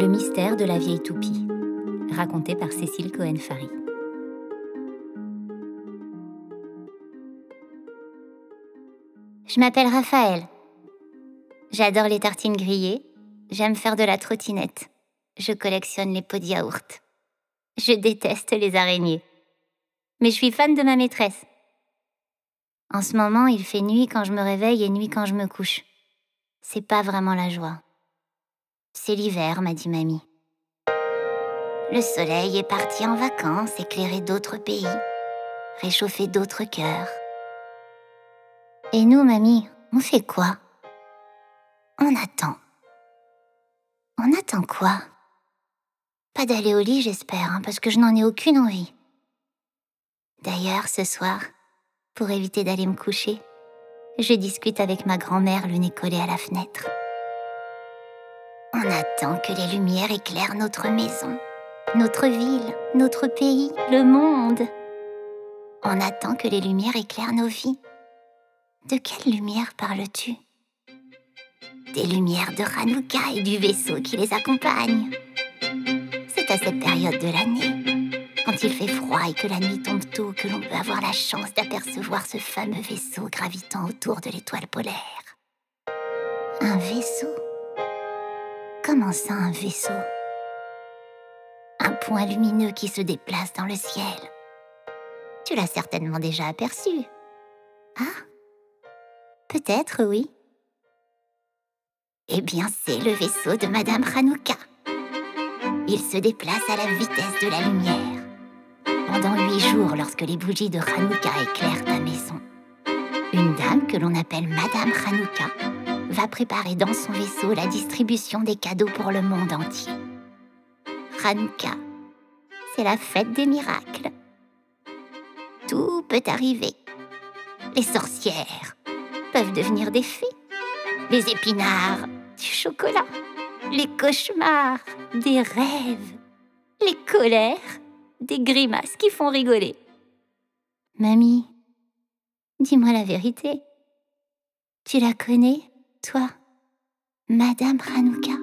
Le mystère de la vieille toupie, raconté par Cécile Cohen-Fary. Je m'appelle Raphaël. J'adore les tartines grillées. J'aime faire de la trottinette. Je collectionne les pots de yaourt. Je déteste les araignées. Mais je suis fan de ma maîtresse. En ce moment, il fait nuit quand je me réveille et nuit quand je me couche. C'est pas vraiment la joie. C'est l'hiver, m'a dit mamie. Le soleil est parti en vacances, éclairer d'autres pays, réchauffer d'autres cœurs. Et nous, mamie, on fait quoi? On attend. On attend quoi? Pas d'aller au lit, j'espère, hein, parce que je n'en ai aucune envie. D'ailleurs, ce soir, pour éviter d'aller me coucher, je discute avec ma grand-mère le nez collé à la fenêtre. On attend que les lumières éclairent notre maison, notre ville, notre pays, le monde. On attend que les lumières éclairent nos vies. De quelle lumière parles-tu? Des lumières de Hanouka et du vaisseau qui les accompagne. C'est à cette période de l'année, quand il fait froid et que la nuit tombe tôt, que l'on peut avoir la chance d'apercevoir ce fameux vaisseau gravitant autour de l'étoile polaire. Un vaisseau? Comment ça, un vaisseau? Un point lumineux qui se déplace dans le ciel. Tu l'as certainement déjà aperçu. Ah Peut-être, oui. Eh bien, c'est le vaisseau de Madame Hanouka. Il se déplace à la vitesse de la lumière. Pendant huit jours, lorsque les bougies de Hanouka éclairent ta maison, une dame que l'on appelle Madame Hanouka va préparer dans son vaisseau la distribution des cadeaux pour le monde entier. Hanouka, c'est la fête des miracles. Tout peut arriver. Les sorcières, peuvent devenir des fées. Les épinards, du chocolat. Les cauchemars, des rêves. Les colères, des grimaces qui font rigoler. Mamie, dis-moi la vérité. Tu la connais, toi, Madame Hanouka